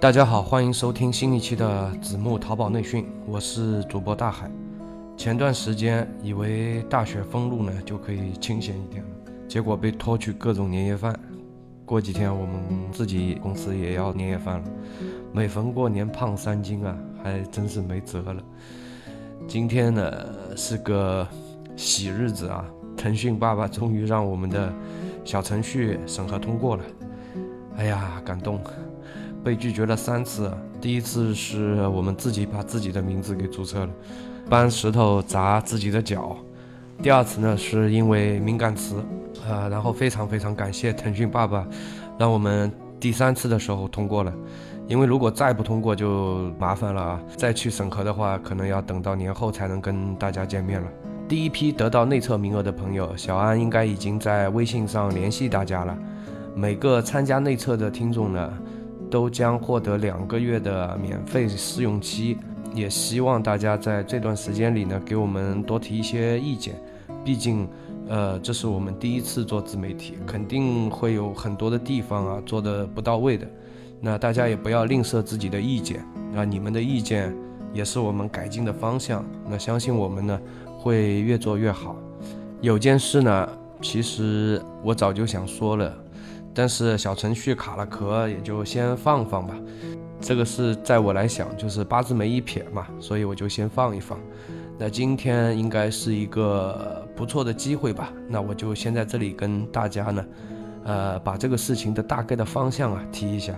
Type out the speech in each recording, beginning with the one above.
大家好，欢迎收听新一期的子木淘宝内训，我是主播大海。前段时间以为大雪封路呢就可以清闲一点了，结果被拖去各种年夜饭。过几天我们自己公司也要年夜饭了，每逢过年胖三斤啊，还真是没辙了。今天呢是个喜日子啊，腾讯爸爸终于让我们的小程序审核通过了，哎呀，感动！被拒绝了三次，第一次是我们自己把自己的名字给注册了，搬石头砸自己的脚；第二次呢是因为敏感词，啊，然后非常非常感谢腾讯爸爸，让我们第三次的时候通过了。因为如果再不通过就麻烦了啊！再去审核的话，可能要等到年后才能跟大家见面了。第一批得到内测名额的朋友，小安应该已经在微信上联系大家了。每个参加内测的听众呢，都将获得两个月的免费试用期。也希望大家在这段时间里呢，给我们多提一些意见。毕竟，呃，这是我们第一次做自媒体，肯定会有很多的地方啊做的不到位的。那大家也不要吝啬自己的意见，啊你们的意见也是我们改进的方向。那相信我们呢，会越做越好。有件事呢，其实我早就想说了，但是小程序卡了壳，也就先放放吧。这个是在我来想，就是八字没一撇嘛，所以我就先放一放。那今天应该是一个不错的机会吧？那我就先在这里跟大家呢，呃，把这个事情的大概的方向啊提一下。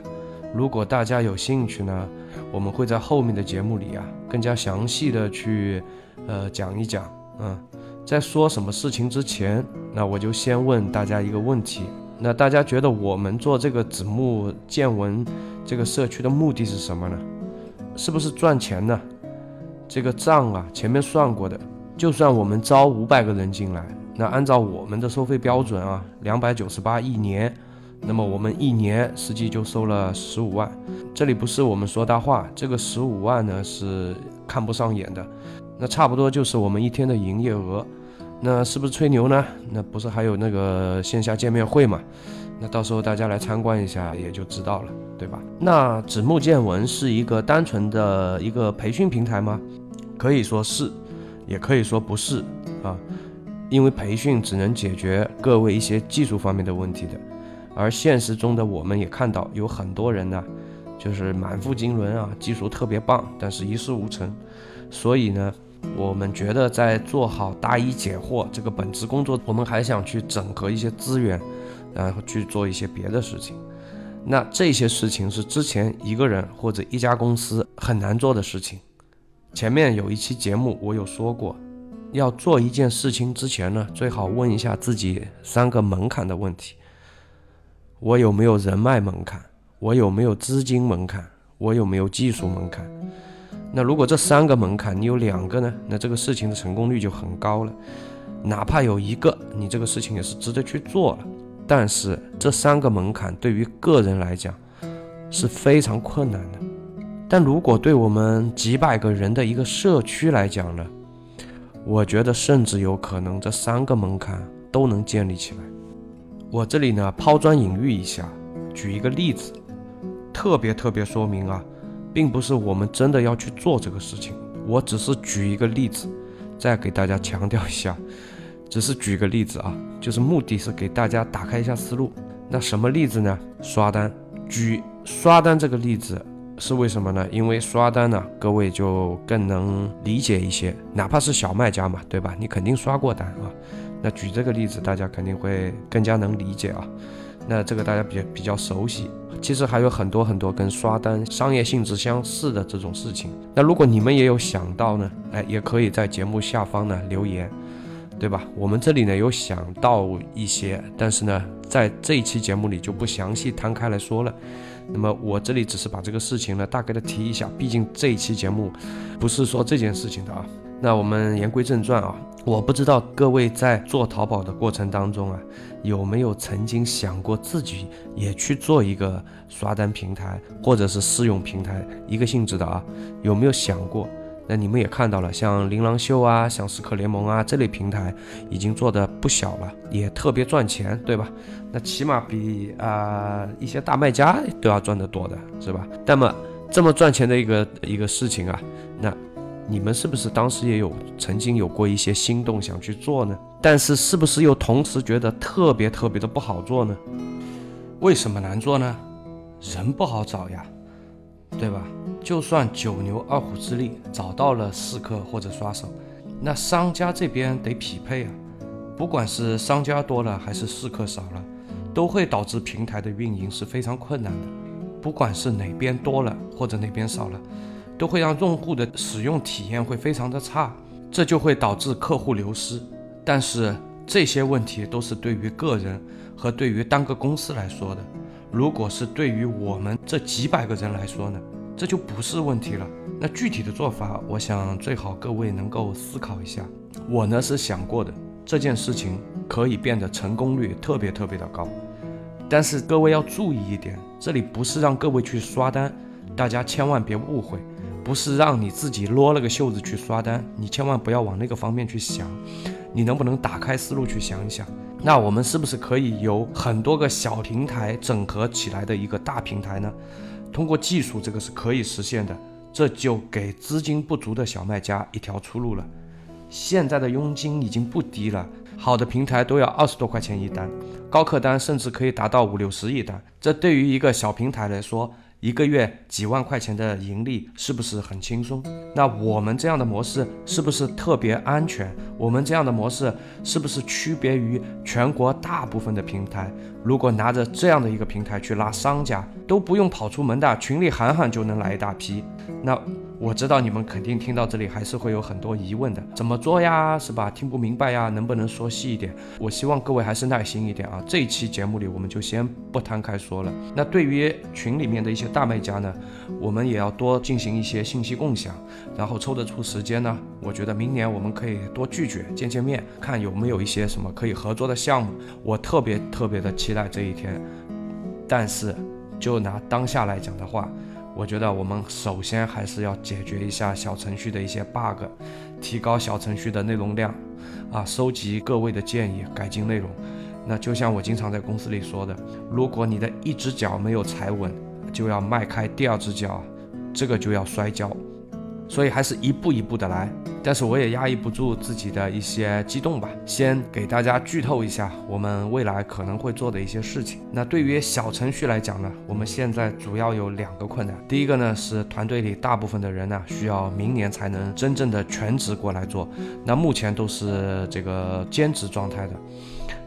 如果大家有兴趣呢，我们会在后面的节目里啊，更加详细的去，呃，讲一讲。嗯，在说什么事情之前，那我就先问大家一个问题：那大家觉得我们做这个子木见闻这个社区的目的是什么呢？是不是赚钱呢？这个账啊，前面算过的，就算我们招五百个人进来，那按照我们的收费标准啊，两百九十八一年。那么我们一年实际就收了十五万，这里不是我们说大话，这个十五万呢是看不上眼的，那差不多就是我们一天的营业额，那是不是吹牛呢？那不是还有那个线下见面会嘛？那到时候大家来参观一下也就知道了，对吧？那子木见闻是一个单纯的一个培训平台吗？可以说是，也可以说不是啊，因为培训只能解决各位一些技术方面的问题的。而现实中的我们也看到有很多人呢，就是满腹经纶啊，技术特别棒，但是一事无成。所以呢，我们觉得在做好答疑解惑这个本职工作，我们还想去整合一些资源，然后去做一些别的事情。那这些事情是之前一个人或者一家公司很难做的事情。前面有一期节目我有说过，要做一件事情之前呢，最好问一下自己三个门槛的问题。我有没有人脉门槛？我有没有资金门槛？我有没有技术门槛？那如果这三个门槛你有两个呢？那这个事情的成功率就很高了。哪怕有一个，你这个事情也是值得去做了。但是这三个门槛对于个人来讲是非常困难的。但如果对我们几百个人的一个社区来讲呢？我觉得甚至有可能这三个门槛都能建立起来。我这里呢抛砖引玉一下，举一个例子，特别特别说明啊，并不是我们真的要去做这个事情，我只是举一个例子，再给大家强调一下，只是举个例子啊，就是目的是给大家打开一下思路。那什么例子呢？刷单。举刷单这个例子是为什么呢？因为刷单呢，各位就更能理解一些，哪怕是小卖家嘛，对吧？你肯定刷过单啊。那举这个例子，大家肯定会更加能理解啊。那这个大家比较比较熟悉，其实还有很多很多跟刷单商业性质相似的这种事情。那如果你们也有想到呢，哎，也可以在节目下方呢留言。对吧？我们这里呢有想到一些，但是呢，在这一期节目里就不详细摊开来说了。那么我这里只是把这个事情呢大概的提一下，毕竟这一期节目不是说这件事情的啊。那我们言归正传啊，我不知道各位在做淘宝的过程当中啊，有没有曾经想过自己也去做一个刷单平台或者是试用平台一个性质的啊？有没有想过？那你们也看到了，像琳琅秀啊，像时刻联盟啊这类平台已经做的不小了，也特别赚钱，对吧？那起码比啊一些大卖家都要赚得多的是吧？那么这么赚钱的一个一个事情啊，那你们是不是当时也有曾经有过一些心动想去做呢？但是是不是又同时觉得特别特别的不好做呢？为什么难做呢？人不好找呀，对吧？就算九牛二虎之力找到了试客或者刷手，那商家这边得匹配啊。不管是商家多了还是试客少了，都会导致平台的运营是非常困难的。不管是哪边多了或者哪边少了，都会让用户的使用体验会非常的差，这就会导致客户流失。但是这些问题都是对于个人和对于单个公司来说的。如果是对于我们这几百个人来说呢？这就不是问题了。那具体的做法，我想最好各位能够思考一下。我呢是想过的，这件事情可以变得成功率特别特别的高。但是各位要注意一点，这里不是让各位去刷单，大家千万别误会，不是让你自己撸了个袖子去刷单，你千万不要往那个方面去想。你能不能打开思路去想一想？那我们是不是可以有很多个小平台整合起来的一个大平台呢？通过技术，这个是可以实现的，这就给资金不足的小卖家一条出路了。现在的佣金已经不低了，好的平台都要二十多块钱一单，高客单甚至可以达到五六十一单。这对于一个小平台来说，一个月几万块钱的盈利是不是很轻松？那我们这样的模式是不是特别安全？我们这样的模式是不是区别于全国大部分的平台？如果拿着这样的一个平台去拉商家，都不用跑出门的，群里喊喊就能来一大批，那。我知道你们肯定听到这里还是会有很多疑问的，怎么做呀？是吧？听不明白呀？能不能说细一点？我希望各位还是耐心一点啊。这一期节目里我们就先不摊开说了。那对于群里面的一些大卖家呢，我们也要多进行一些信息共享，然后抽得出时间呢，我觉得明年我们可以多聚聚，见见面，看有没有一些什么可以合作的项目。我特别特别的期待这一天。但是就拿当下来讲的话。我觉得我们首先还是要解决一下小程序的一些 bug，提高小程序的内容量，啊，收集各位的建议，改进内容。那就像我经常在公司里说的，如果你的一只脚没有踩稳，就要迈开第二只脚，这个就要摔跤。所以还是一步一步的来，但是我也压抑不住自己的一些激动吧。先给大家剧透一下我们未来可能会做的一些事情。那对于小程序来讲呢，我们现在主要有两个困难。第一个呢是团队里大部分的人呢需要明年才能真正的全职过来做，那目前都是这个兼职状态的，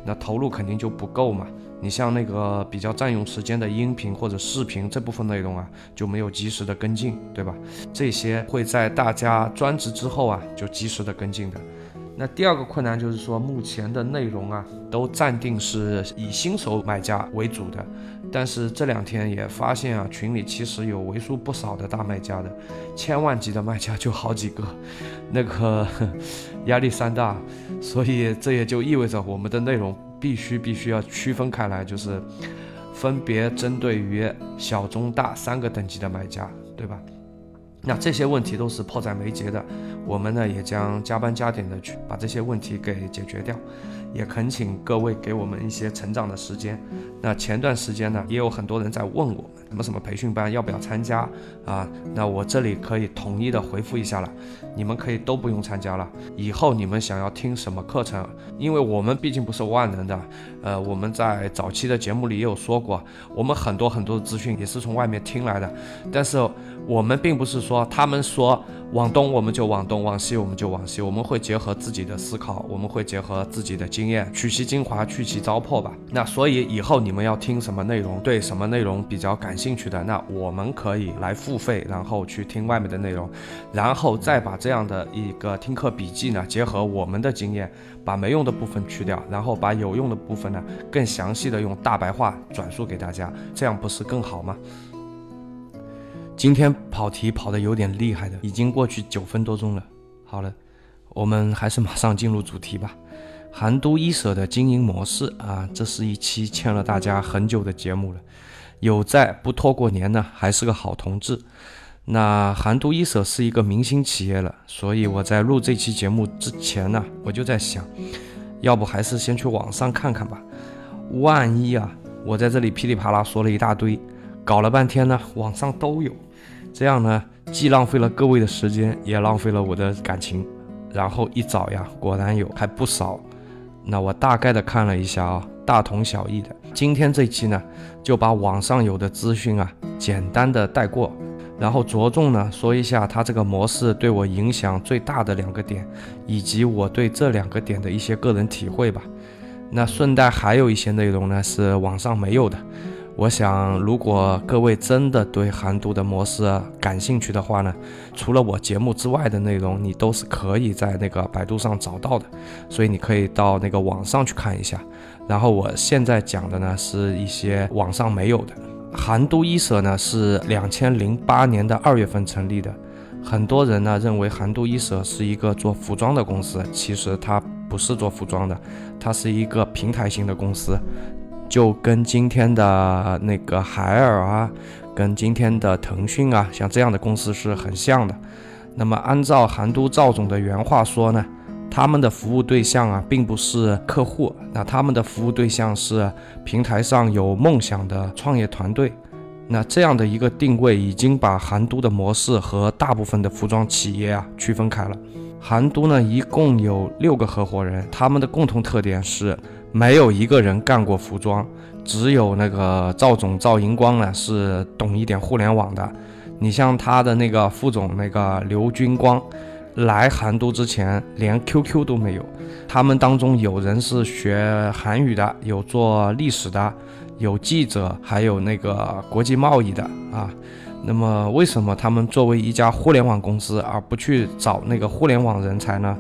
那投入肯定就不够嘛。你像那个比较占用时间的音频或者视频这部分内容啊，就没有及时的跟进，对吧？这些会在大家专职之后啊，就及时的跟进的。那第二个困难就是说，目前的内容啊，都暂定是以新手买家为主的，但是这两天也发现啊，群里其实有为数不少的大卖家的，千万级的卖家就好几个，那个 压力山大，所以这也就意味着我们的内容。必须必须要区分开来，就是分别针对于小、中、大三个等级的买家，对吧？那这些问题都是迫在眉睫的，我们呢也将加班加点的去把这些问题给解决掉。也恳请各位给我们一些成长的时间。那前段时间呢，也有很多人在问我们什么什么培训班要不要参加啊？那我这里可以统一的回复一下了，你们可以都不用参加了。以后你们想要听什么课程，因为我们毕竟不是万能的，呃，我们在早期的节目里也有说过，我们很多很多的资讯也是从外面听来的，但是我们并不是说他们说。往东我们就往东，往西我们就往西，我们会结合自己的思考，我们会结合自己的经验，取其精华，去其糟粕吧。那所以以后你们要听什么内容，对什么内容比较感兴趣的，那我们可以来付费，然后去听外面的内容，然后再把这样的一个听课笔记呢，结合我们的经验，把没用的部分去掉，然后把有用的部分呢，更详细的用大白话转述给大家，这样不是更好吗？今天跑题跑得有点厉害的，已经过去九分多钟了。好了，我们还是马上进入主题吧。韩都衣舍的经营模式啊，这是一期欠了大家很久的节目了。有在不拖过年呢，还是个好同志。那韩都衣舍是一个明星企业了，所以我在录这期节目之前呢，我就在想，要不还是先去网上看看吧。万一啊，我在这里噼里啪啦说了一大堆，搞了半天呢，网上都有。这样呢，既浪费了各位的时间，也浪费了我的感情。然后一找呀，果然有，还不少。那我大概的看了一下啊，大同小异的。今天这期呢，就把网上有的资讯啊，简单的带过，然后着重呢说一下它这个模式对我影响最大的两个点，以及我对这两个点的一些个人体会吧。那顺带还有一些内容呢，是网上没有的。我想，如果各位真的对韩都的模式感兴趣的话呢，除了我节目之外的内容，你都是可以在那个百度上找到的，所以你可以到那个网上去看一下。然后我现在讲的呢，是一些网上没有的。韩都衣舍呢是两千零八年的二月份成立的，很多人呢认为韩都衣舍是一个做服装的公司，其实它不是做服装的，它是一个平台型的公司。就跟今天的那个海尔啊，跟今天的腾讯啊，像这样的公司是很像的。那么按照韩都赵总的原话说呢，他们的服务对象啊，并不是客户，那他们的服务对象是平台上有梦想的创业团队。那这样的一个定位，已经把韩都的模式和大部分的服装企业啊区分开了。韩都呢，一共有六个合伙人，他们的共同特点是。没有一个人干过服装，只有那个赵总赵银光呢是懂一点互联网的。你像他的那个副总那个刘军光，来韩都之前连 QQ 都没有。他们当中有人是学韩语的，有做历史的，有记者，还有那个国际贸易的啊。那么为什么他们作为一家互联网公司而不去找那个互联网人才呢？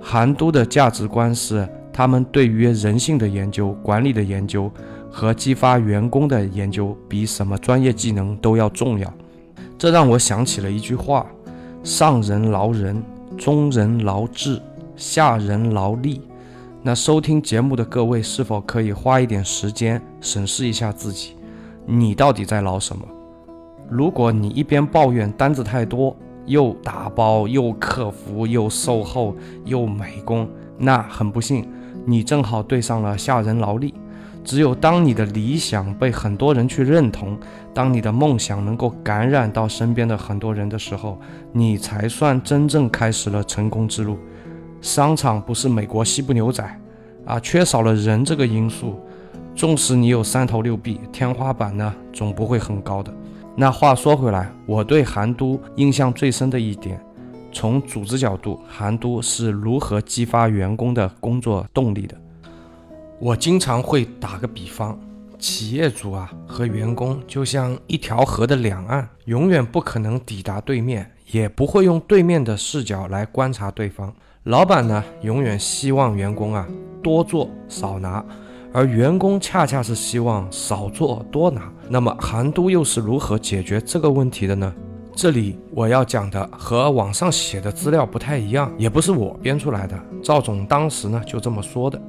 韩都的价值观是。他们对于人性的研究、管理的研究和激发员工的研究，比什么专业技能都要重要。这让我想起了一句话：“上人劳人，中人劳智，下人劳力。”那收听节目的各位，是否可以花一点时间审视一下自己，你到底在劳什么？如果你一边抱怨单子太多，又打包又客服又售后又美工，那很不幸。你正好对上了下人劳力。只有当你的理想被很多人去认同，当你的梦想能够感染到身边的很多人的时候，你才算真正开始了成功之路。商场不是美国西部牛仔啊，缺少了人这个因素，纵使你有三头六臂，天花板呢总不会很高的。那话说回来，我对韩都印象最深的一点。从组织角度，韩都是如何激发员工的工作动力的？我经常会打个比方，企业主啊和员工就像一条河的两岸，永远不可能抵达对面，也不会用对面的视角来观察对方。老板呢，永远希望员工啊多做少拿，而员工恰恰是希望少做多拿。那么韩都又是如何解决这个问题的呢？这里我要讲的和网上写的资料不太一样，也不是我编出来的。赵总当时呢就这么说的，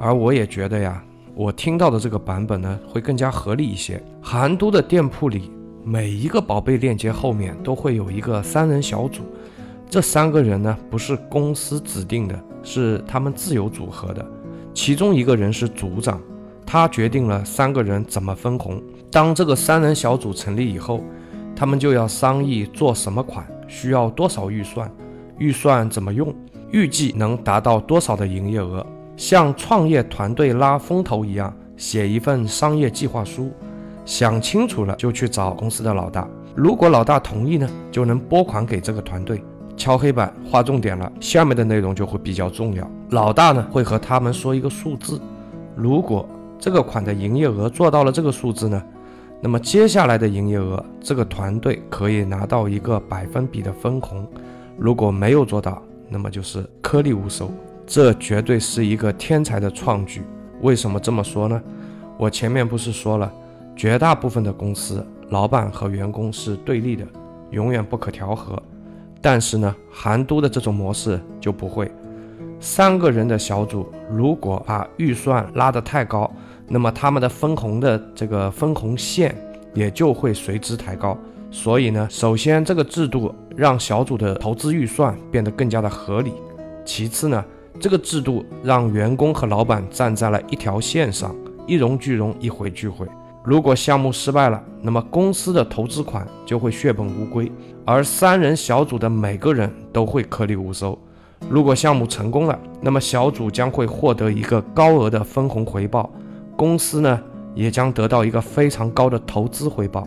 而我也觉得呀，我听到的这个版本呢会更加合理一些。韩都的店铺里，每一个宝贝链接后面都会有一个三人小组，这三个人呢不是公司指定的，是他们自由组合的。其中一个人是组长，他决定了三个人怎么分红。当这个三人小组成立以后。他们就要商议做什么款，需要多少预算，预算怎么用，预计能达到多少的营业额，像创业团队拉风投一样，写一份商业计划书，想清楚了就去找公司的老大，如果老大同意呢，就能拨款给这个团队，敲黑板画重点了，下面的内容就会比较重要。老大呢会和他们说一个数字，如果这个款的营业额做到了这个数字呢，那么接下来的营业额这个团队可以拿到一个百分比的分红。如果没有做到，那么就是颗粒无收。这绝对是一个天才的创举。为什么这么说呢？我前面不是说了，绝大部分的公司老板和员工是对立的，永远不可调和。但是呢，韩都的这种模式就不会。三个人的小组如果把预算拉得太高，那么他们的分红的这个分红线也就会随之抬高。所以呢，首先这个制度让小组的投资预算变得更加的合理。其次呢，这个制度让员工和老板站在了一条线上，一荣俱荣，一毁俱毁。如果项目失败了，那么公司的投资款就会血本无归，而三人小组的每个人都会颗粒无收。如果项目成功了，那么小组将会获得一个高额的分红回报，公司呢也将得到一个非常高的投资回报。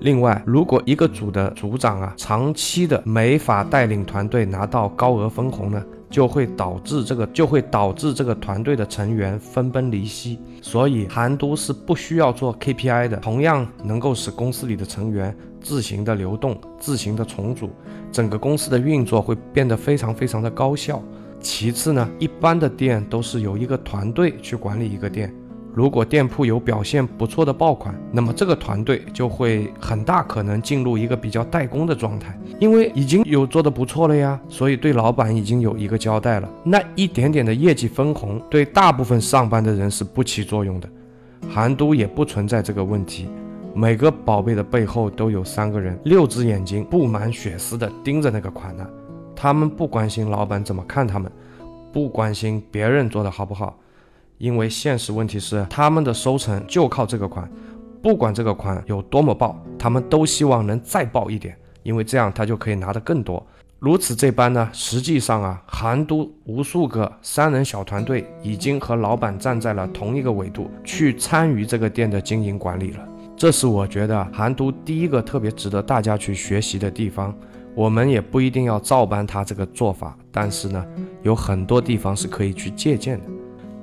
另外，如果一个组的组长啊长期的没法带领团队拿到高额分红呢？就会导致这个就会导致这个团队的成员分崩离析，所以韩都是不需要做 KPI 的，同样能够使公司里的成员自行的流动、自行的重组，整个公司的运作会变得非常非常的高效。其次呢，一般的店都是由一个团队去管理一个店。如果店铺有表现不错的爆款，那么这个团队就会很大可能进入一个比较代工的状态，因为已经有做的不错了呀，所以对老板已经有一个交代了。那一点点的业绩分红对大部分上班的人是不起作用的，韩都也不存在这个问题。每个宝贝的背后都有三个人，六只眼睛布满血丝的盯着那个款呢。他们不关心老板怎么看他们，不关心别人做的好不好。因为现实问题是，他们的收成就靠这个款，不管这个款有多么爆，他们都希望能再爆一点，因为这样他就可以拿得更多。如此这般呢，实际上啊，韩都无数个三人小团队已经和老板站在了同一个维度，去参与这个店的经营管理了。这是我觉得韩都第一个特别值得大家去学习的地方。我们也不一定要照搬他这个做法，但是呢，有很多地方是可以去借鉴的。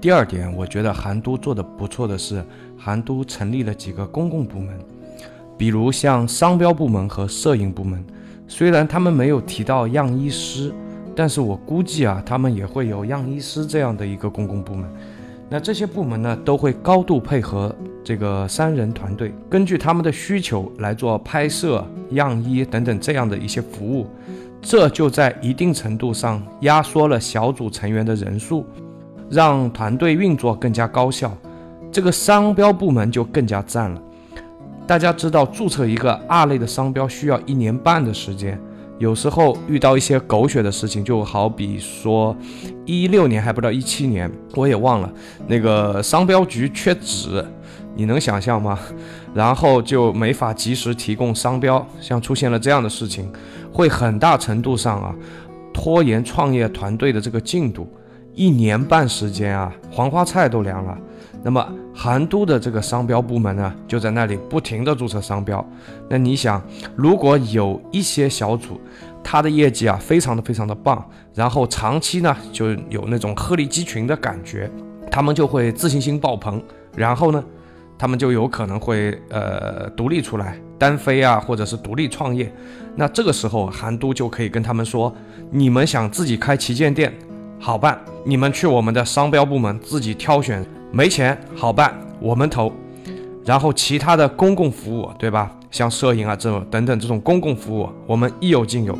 第二点，我觉得韩都做的不错的是，韩都成立了几个公共部门，比如像商标部门和摄影部门。虽然他们没有提到样衣师，但是我估计啊，他们也会有样衣师这样的一个公共部门。那这些部门呢，都会高度配合这个三人团队，根据他们的需求来做拍摄、样衣等等这样的一些服务。这就在一定程度上压缩了小组成员的人数。让团队运作更加高效，这个商标部门就更加赞了。大家知道，注册一个二类的商标需要一年半的时间，有时候遇到一些狗血的事情，就好比说一六年还不到一七年，我也忘了那个商标局缺纸，你能想象吗？然后就没法及时提供商标，像出现了这样的事情，会很大程度上啊拖延创业团队的这个进度。一年半时间啊，黄花菜都凉了。那么韩都的这个商标部门呢，就在那里不停的注册商标。那你想，如果有一些小组，他的业绩啊非常的非常的棒，然后长期呢就有那种鹤立鸡群的感觉，他们就会自信心爆棚，然后呢，他们就有可能会呃独立出来单飞啊，或者是独立创业。那这个时候韩都就可以跟他们说，你们想自己开旗舰店？好办，你们去我们的商标部门自己挑选。没钱，好办，我们投。然后其他的公共服务，对吧？像摄影啊这种等等这种公共服务，我们应有尽有，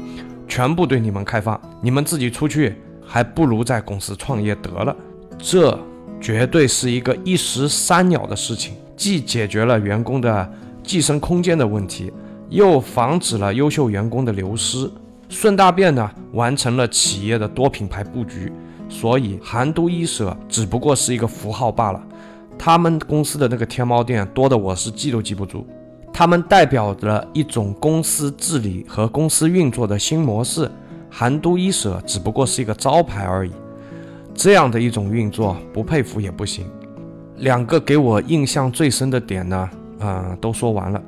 全部对你们开放。你们自己出去，还不如在公司创业得了。这绝对是一个一石三鸟的事情，既解决了员工的晋升空间的问题，又防止了优秀员工的流失。顺大便呢，完成了企业的多品牌布局，所以韩都衣舍只不过是一个符号罢了。他们公司的那个天猫店多的我是记都记不住，他们代表着一种公司治理和公司运作的新模式。韩都衣舍只不过是一个招牌而已，这样的一种运作不佩服也不行。两个给我印象最深的点呢，啊，都说完了。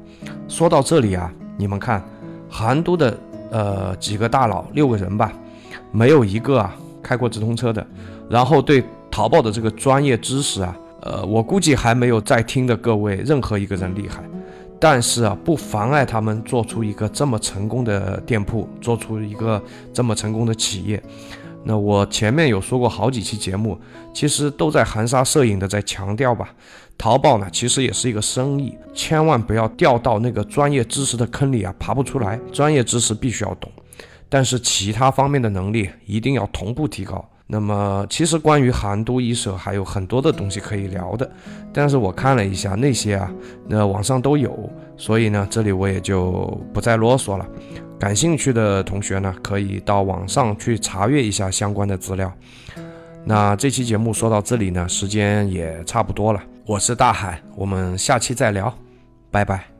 说到这里啊，你们看，韩都的。呃几个大佬六个人吧，没有一个啊开过直通车的，然后对淘宝的这个专业知识啊，呃，我估计还没有在听的各位任何一个人厉害。但是啊，不妨碍他们做出一个这么成功的店铺，做出一个这么成功的企业。那我前面有说过好几期节目，其实都在含沙射影的在强调吧。淘宝呢，其实也是一个生意，千万不要掉到那个专业知识的坑里啊，爬不出来。专业知识必须要懂，但是其他方面的能力一定要同步提高。那么，其实关于韩都衣舍还有很多的东西可以聊的，但是我看了一下那些啊，那网上都有，所以呢，这里我也就不再啰嗦了。感兴趣的同学呢，可以到网上去查阅一下相关的资料。那这期节目说到这里呢，时间也差不多了。我是大海，我们下期再聊，拜拜。